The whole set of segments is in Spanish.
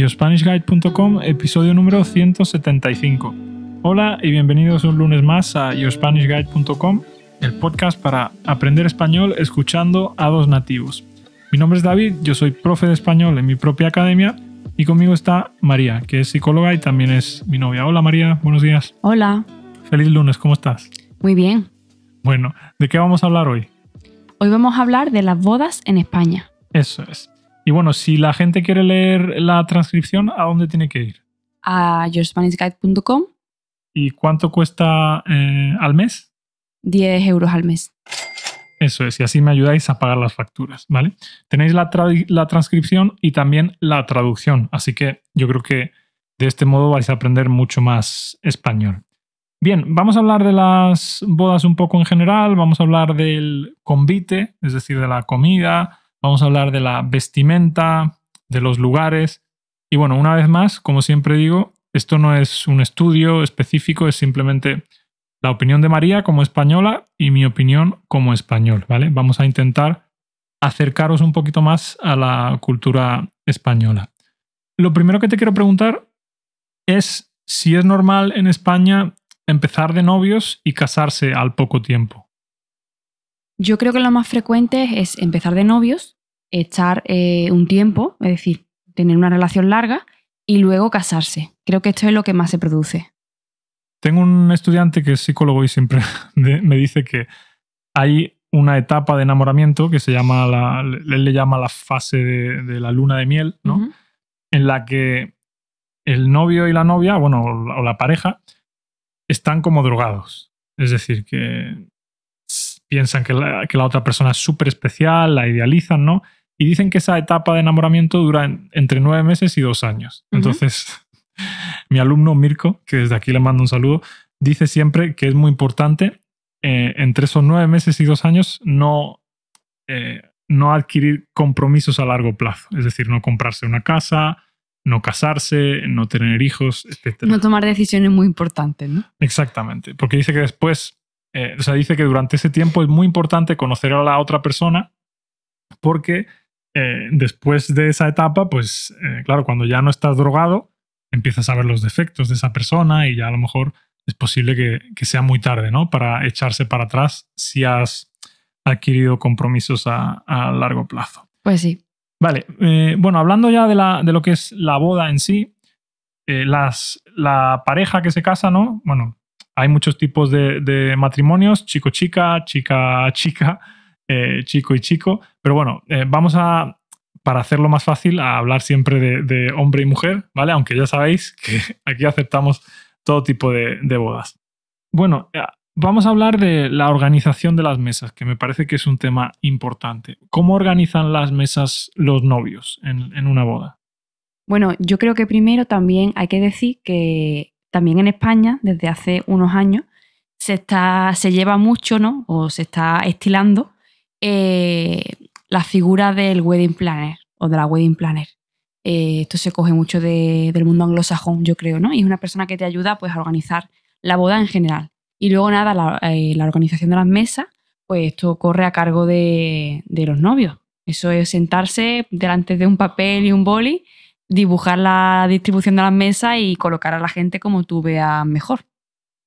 yourspanishguide.com, episodio número 175. Hola y bienvenidos un lunes más a yourspanishguide.com, el podcast para aprender español escuchando a dos nativos. Mi nombre es David, yo soy profe de español en mi propia academia y conmigo está María, que es psicóloga y también es mi novia. Hola María, buenos días. Hola. Feliz lunes, ¿cómo estás? Muy bien. Bueno, ¿de qué vamos a hablar hoy? Hoy vamos a hablar de las bodas en España. Eso es. Y bueno, si la gente quiere leer la transcripción, ¿a dónde tiene que ir? A yourspanishguide.com. ¿Y cuánto cuesta eh, al mes? 10 euros al mes. Eso es, y así me ayudáis a pagar las facturas, ¿vale? Tenéis la, la transcripción y también la traducción, así que yo creo que de este modo vais a aprender mucho más español. Bien, vamos a hablar de las bodas un poco en general, vamos a hablar del convite, es decir, de la comida, vamos a hablar de la vestimenta, de los lugares. Y bueno, una vez más, como siempre digo, esto no es un estudio específico, es simplemente la opinión de María como española y mi opinión como español, ¿vale? Vamos a intentar acercaros un poquito más a la cultura española. Lo primero que te quiero preguntar es si es normal en España empezar de novios y casarse al poco tiempo. Yo creo que lo más frecuente es empezar de novios, estar eh, un tiempo, es decir, tener una relación larga y luego casarse. Creo que esto es lo que más se produce. Tengo un estudiante que es psicólogo y siempre me dice que hay una etapa de enamoramiento que se llama, la, él le llama la fase de, la luna de miel, ¿no? En la que el novio y la novia, bueno, o la pareja, están como drogados. Es decir, que piensan que la, que la otra persona es súper especial, la idealizan, ¿no? Y dicen que esa etapa de enamoramiento dura entre nueve meses y dos años. Entonces, mi alumno Mirko, que desde aquí le mando un saludo, dice siempre que es muy importante eh, entre esos nueve meses y dos años no, eh, no adquirir compromisos a largo plazo. Es decir, no comprarse una casa, no casarse, no tener hijos, etc. No tomar decisiones muy importantes, ¿no? Exactamente, porque dice que después eh, o sea, dice que durante ese tiempo es muy importante conocer a la otra persona porque eh, después de esa etapa, pues eh, claro, cuando ya no estás drogado, empiezas a ver los defectos de esa persona y ya a lo mejor es posible que, sea muy tarde, ¿no? Para echarse para atrás si has adquirido compromisos a, largo plazo. Pues sí. Vale, bueno, hablando ya de, la, de, lo que es la boda en sí, las, la pareja que se casa, ¿no? Bueno, hay muchos tipos de, matrimonios, chico-chica, chica-chica, eh, chico y chico, pero bueno, eh, vamos a, para hacerlo más fácil, a hablar siempre de, hombre y mujer, ¿vale? Aunque ya sabéis que aquí aceptamos todo tipo de, bodas. Bueno, eh, vamos a hablar de la organización de las mesas, que me parece que es un tema importante. ¿Cómo organizan las mesas los novios en una boda? Bueno, yo creo que primero también hay que decir que también en España, desde hace unos años, se, está, se lleva mucho, ¿no? O se está estilando eh, la figura del wedding planner o de la wedding planner. Eh, esto se coge mucho del mundo anglosajón, yo creo, ¿no? Y es una persona que te ayuda pues, a organizar la boda en general. Y luego nada, la, eh, organización de las mesas, pues esto corre a cargo de, de los novios. Eso es sentarse delante de un papel y un boli dibujar la distribución de las mesas y colocar a la gente como tú veas mejor.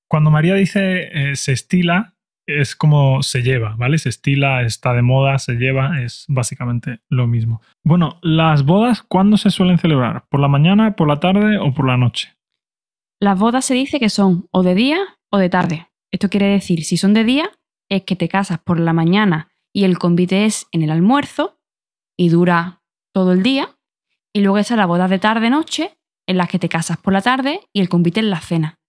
Cuando María dice eh, se estila, es como se lleva, ¿vale? Se estila, está de moda, se lleva, es básicamente lo mismo. Bueno, las bodas, ¿cuándo se suelen celebrar? ¿Por la mañana, por la tarde o por la noche? Las bodas se dice que son o de día o de tarde. Esto quiere decir, si son de día, es que te casas por la mañana y el convite es en el almuerzo y dura todo el día. Y luego está la boda de tarde-noche, en las que te casas por la tarde y el convite en la cena.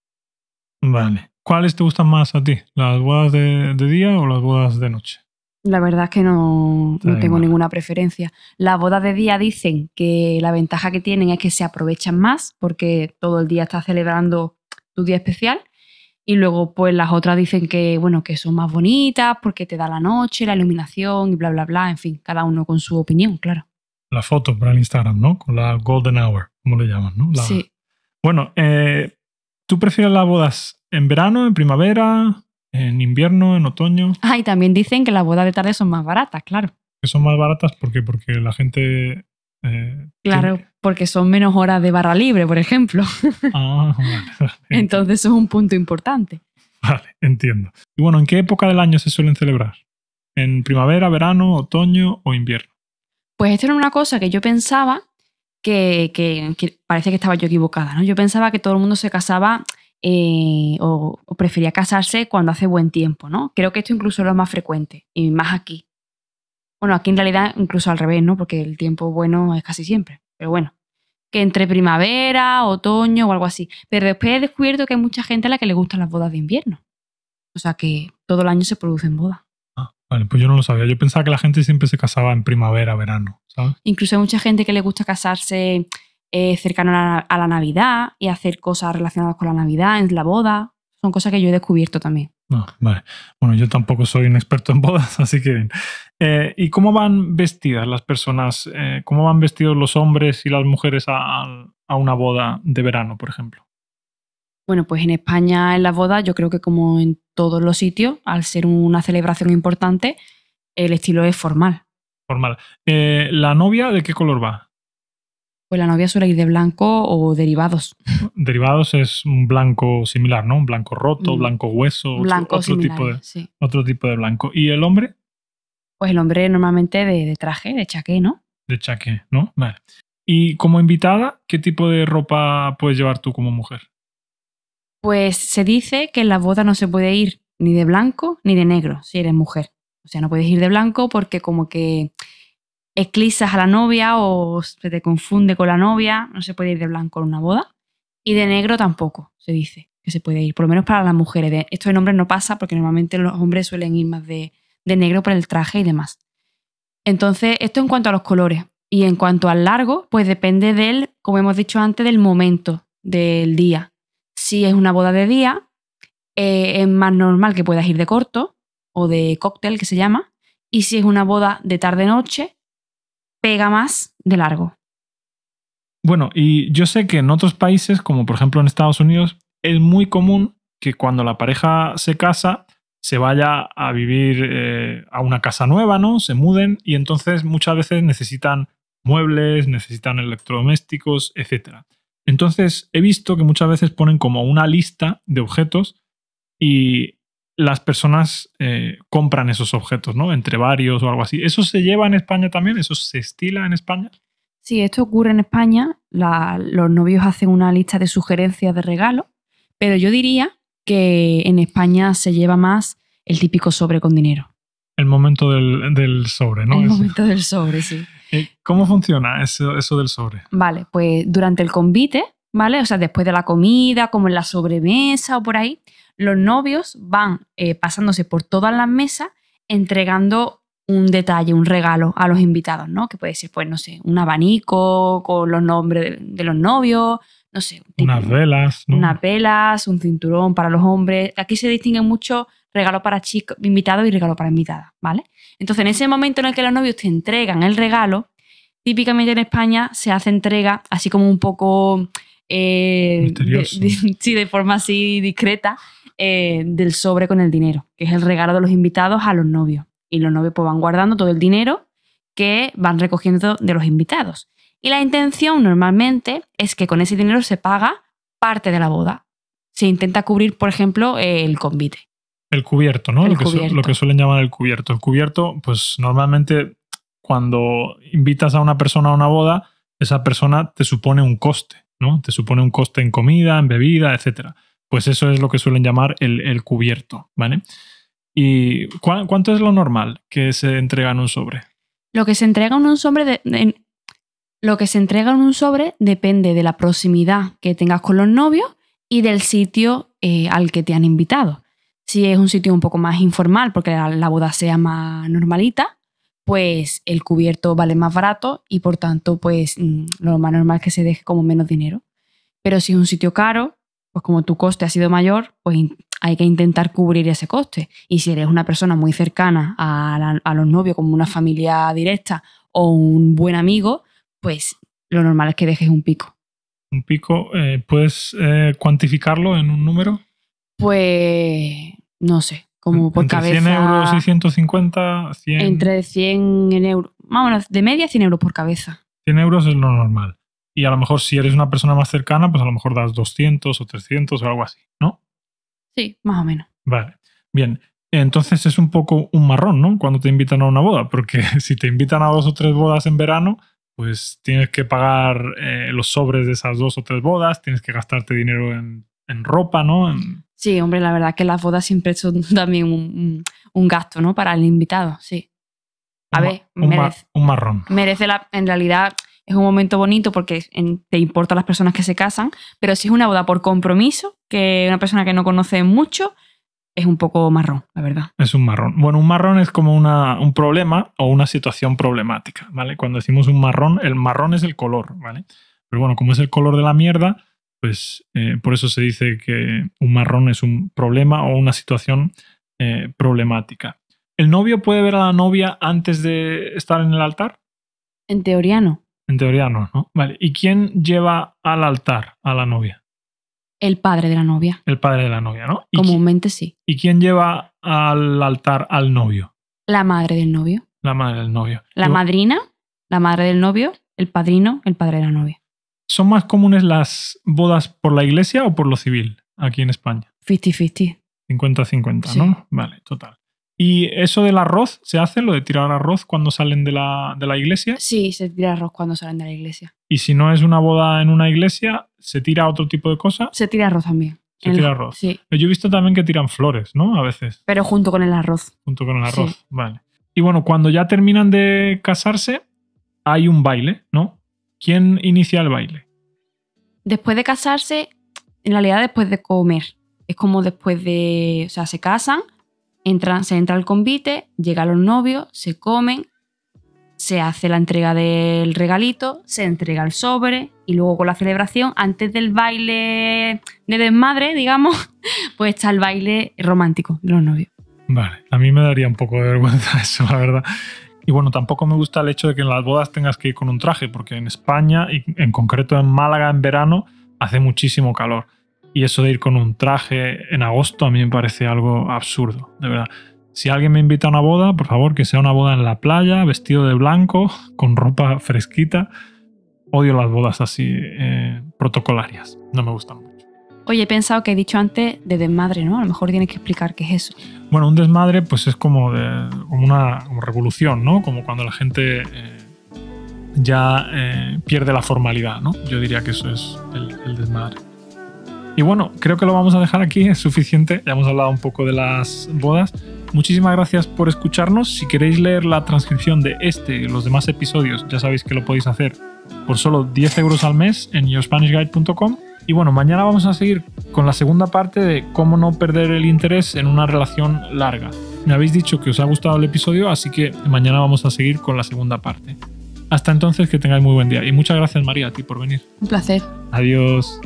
Vale. ¿Cuáles te gustan más a ti? ¿Las bodas de, día o las bodas de noche? La verdad es que no, no tengo ninguna preferencia. Las bodas de día dicen que la ventaja que tienen es que se aprovechan más porque todo el día estás celebrando tu día especial. Y luego, pues las otras dicen que, bueno, que son más bonitas porque te da la noche, la iluminación y bla, bla, bla. En fin, cada uno con su opinión, claro la foto para el Instagram, ¿no? Con la golden hour, como le llaman, ¿no? Sí. Bueno, eh, ¿tú prefieres las bodas en verano, en primavera, en invierno, en otoño? Ah, y también dicen que las bodas de tarde son más baratas, claro. Que son más baratas ¿por qué? porque la gente Eh, Claro, tiene- porque son menos horas de barra libre, por ejemplo. Ah, vale, vale. Entonces eso es un punto importante. Vale, entiendo. Y bueno, ¿en qué época del año se suelen celebrar? ¿En primavera, verano, otoño o invierno? Pues esto era una cosa que yo pensaba que, que- parece que estaba yo equivocada, ¿no? Yo pensaba que todo el mundo se casaba eh, o, o prefería casarse cuando hace buen tiempo, ¿no? Creo que esto incluso es lo más frecuente y más aquí. Bueno, aquí en realidad incluso al revés, ¿no? Porque el tiempo bueno es casi siempre. Pero bueno, que entre primavera, otoño o algo así. Pero después he descubierto que hay mucha gente a la que le gustan las bodas de invierno. O sea que todo el año se producen bodas. Ah, vale, pues yo no lo sabía. Yo pensaba que la gente siempre se casaba en primavera, verano, ¿sabes? Incluso hay mucha gente que le gusta casarse eh, cercano a la, a la Navidad y hacer cosas relacionadas con la Navidad en la boda. Son cosas que yo he descubierto también. No, vale. Bueno, yo tampoco soy un experto en bodas, así que bien. Eh, ¿Y cómo van vestidas las personas? Eh, ¿Cómo van vestidos los hombres y las mujeres a, a una boda de verano, por ejemplo? Bueno, pues en España en las bodas yo creo que como en todos los sitios, al ser una celebración importante, el estilo es formal. Formal. Eh, ¿La novia de qué color va? Pues la novia suele ir de blanco o derivados. Derivados es un blanco similar, ¿no? Un blanco roto, Mm. blanco hueso, otro- Blanco otro, tipo de, sí. otro tipo de blanco. ¿Y el hombre? Pues el hombre normalmente de, de traje, de chaqué, ¿no? De chaqué, ¿no? Vale. Y como invitada, ¿qué tipo de ropa puedes llevar tú como mujer? Pues se dice que en las bodas no se puede ir ni de blanco ni de negro si eres mujer. O sea, no puedes ir de blanco porque como que eclipsas a la novia o se te confunde con la novia. No se puede ir de blanco en una boda. Y de negro tampoco se dice que se puede ir, por lo menos para las mujeres. Esto en hombres no pasa porque normalmente los hombres suelen ir más de, de negro por el traje y demás. Entonces, esto en cuanto a los colores. Y en cuanto al largo, pues depende del, como hemos dicho antes, del momento del día. Si es una boda de día, eh, es más normal que puedas ir de corto o de cóctel, que se llama. Y si es una boda de tarde-noche, pega más de largo. Bueno, y yo sé que en otros países, como por ejemplo en Estados Unidos, es muy común que cuando la pareja se casa se vaya a vivir eh, a una casa nueva, ¿no? Se muden y entonces muchas veces necesitan muebles, necesitan electrodomésticos, etc. Entonces he visto que muchas veces ponen como una lista de objetos y las personas eh, compran esos objetos, ¿no? Entre varios o algo así. ¿Eso se lleva en España también? ¿Eso se estila en España? Si esto ocurre en España, la- los novios hacen una lista de sugerencias de regalo, pero yo diría que en España se lleva más el típico sobre con dinero. El momento del, del sobre, ¿no? el momento del sobre, sí. ¿Cómo funciona eso, eso del sobre? Vale, pues durante el convite, ¿vale? O sea, después de la comida, como en la sobremesa o por ahí, los novios van eh, pasándose por todas las mesas entregando un detalle, un regalo a los invitados, ¿no? Que puede ser, pues, no sé, un abanico con los nombres de, de los novios, no sé, un tipo- Unas velas, ¿no? unas velas, un cinturón para los hombres. Aquí se distinguen mucho regalo para chicos invitados y regalo para invitadas, ¿vale? Entonces, en ese momento en el que los novios te entregan el regalo, típicamente en España se hace entrega así como un poco... eh, de- sí, de forma así discreta, eh, del sobre con el dinero, que es el regalo de los invitados a los novios. Y los novios pues van guardando todo el dinero que van recogiendo de los invitados. Y la intención normalmente es que con ese dinero se paga parte de la boda. Se intenta cubrir, por ejemplo, el convite. El cubierto, ¿no? El lo, que su- cubierto. lo que suelen llamar el cubierto. El cubierto, pues normalmente cuando invitas a una persona a una boda, esa persona te supone un coste, ¿no? Te supone un coste en comida, en bebida, etc. Pues eso es lo que suelen llamar el, el cubierto, ¿vale? ¿Y cuá- cuánto es lo normal que se entrega en un sobre? Lo que se entrega en un sobre de- en- lo que se entrega en un sobre depende de la proximidad que tengas con los novios y del sitio eh, al que te han invitado. Si es un sitio un poco más informal, porque la, la boda sea más normalita, pues el cubierto vale más barato y por tanto, pues mm, lo más normal es que se deje como menos dinero. Pero si es un sitio caro, pues como tu coste ha sido mayor, pues hay que intentar cubrir ese coste. Y si eres una persona muy cercana a, la- a los novios, como una familia directa o un buen amigo, pues lo normal es que dejes un pico. Un pico, eh, ¿puedes eh, cuantificarlo en un número? Pues no sé, como por Entre cabeza. 100 euros y 150, 100. Entre 100 en euros. Menos, de media 100 euros por cabeza. 100 euros es lo normal. Y a lo mejor si eres una persona más cercana, pues a lo mejor das 200 o 300 o algo así, ¿no? Sí, más o menos. Vale, bien. Entonces es un poco un marrón, ¿no? Cuando te invitan a una boda, porque si te invitan a dos o tres bodas en verano, pues tienes que pagar eh, los sobres de esas dos o tres bodas, tienes que gastarte dinero en, en ropa, ¿no? En- Sí, hombre, la verdad que las bodas siempre son también un, gasto, ¿no? Para el invitado, sí. A un ver, un, merece, un marrón. merece la. En realidad es un momento bonito porque en- te importan las personas que se casan, pero si es una boda por compromiso, que una persona que no conoce mucho, es un poco marrón, la verdad. Es un marrón. Bueno, un marrón es como una, un problema o una situación problemática, ¿vale? Cuando decimos un marrón, el marrón es el color, ¿vale? Pero bueno, como es el color de la mierda, pues eh, por eso se dice que un marrón es un problema o una situación eh, problemática. ¿El novio puede ver a la novia antes de estar en el altar? En teoría no. En teoría no, ¿no? Vale. ¿Y quién lleva al altar a la novia? El padre de la novia. El padre de la novia, ¿no? ¿Y, qui- Comúnmente sí. ¿Y quién lleva al altar al novio? La madre del novio. La madre del novio. La madrina, la madre del novio, el padrino, el padre de la novia. ¿Son más comunes las bodas por la iglesia o por lo civil aquí en España? 50-50. 50-50, Sí. ¿no? Vale, total. ¿Y eso del arroz se hace, lo de tirar arroz cuando salen de la, de la iglesia? Sí, se tira arroz cuando salen de la iglesia. Y si no es una boda en una iglesia, ¿se tira otro tipo de cosa? Se tira arroz también. Se El- tira arroz. Sí, Yo he visto también que tiran flores, ¿no? A veces, pero junto con el arroz. junto con el Sí. arroz. Vale. Y bueno, cuando ya terminan de casarse, hay un baile, ¿no? ¿Quién inicia el baile? Después de casarse, en realidad después de comer. Es como después de. O sea, se casan, entran, se entra al convite, llegan los novios, se comen, se hace la entrega del regalito, se entrega el sobre y luego con la celebración, antes del baile de desmadre, digamos, pues está el baile romántico de los novios. Vale, a mí me daría un poco de vergüenza eso, la verdad. Y bueno, tampoco me gusta el hecho de que en las bodas tengas que ir con un traje, porque en España, y en concreto en Málaga en verano, hace muchísimo calor. Y eso de ir con un traje en agosto a mí me parece algo absurdo, de verdad. Si alguien me invita a una boda, por favor, que sea una boda en la playa, vestido de blanco, con ropa fresquita. Odio las bodas así eh, protocolarias, no me gustan. Oye, he pensado que he dicho antes de desmadre, ¿no? A lo mejor tienes que explicar qué es eso. Bueno, un desmadre pues es como, como una revolución, ¿no? Como cuando la gente eh, ya eh, pierde la formalidad, ¿no? Yo diría que eso es el desmadre. Y bueno, creo que lo vamos a dejar aquí, es suficiente. Ya hemos hablado un poco de las bodas. Muchísimas gracias por escucharnos. Si queréis leer la transcripción de este y los demás episodios, ya sabéis que lo podéis hacer por solo 10 euros al mes en yourspanishguide.com. Y bueno, mañana vamos a seguir con la segunda parte de cómo no perder el interés en una relación larga. Me habéis dicho que os ha gustado el episodio, así que mañana vamos a seguir con la segunda parte. Hasta entonces, que tengáis muy buen día. Y muchas gracias, María, a ti por venir. Un placer. Adiós.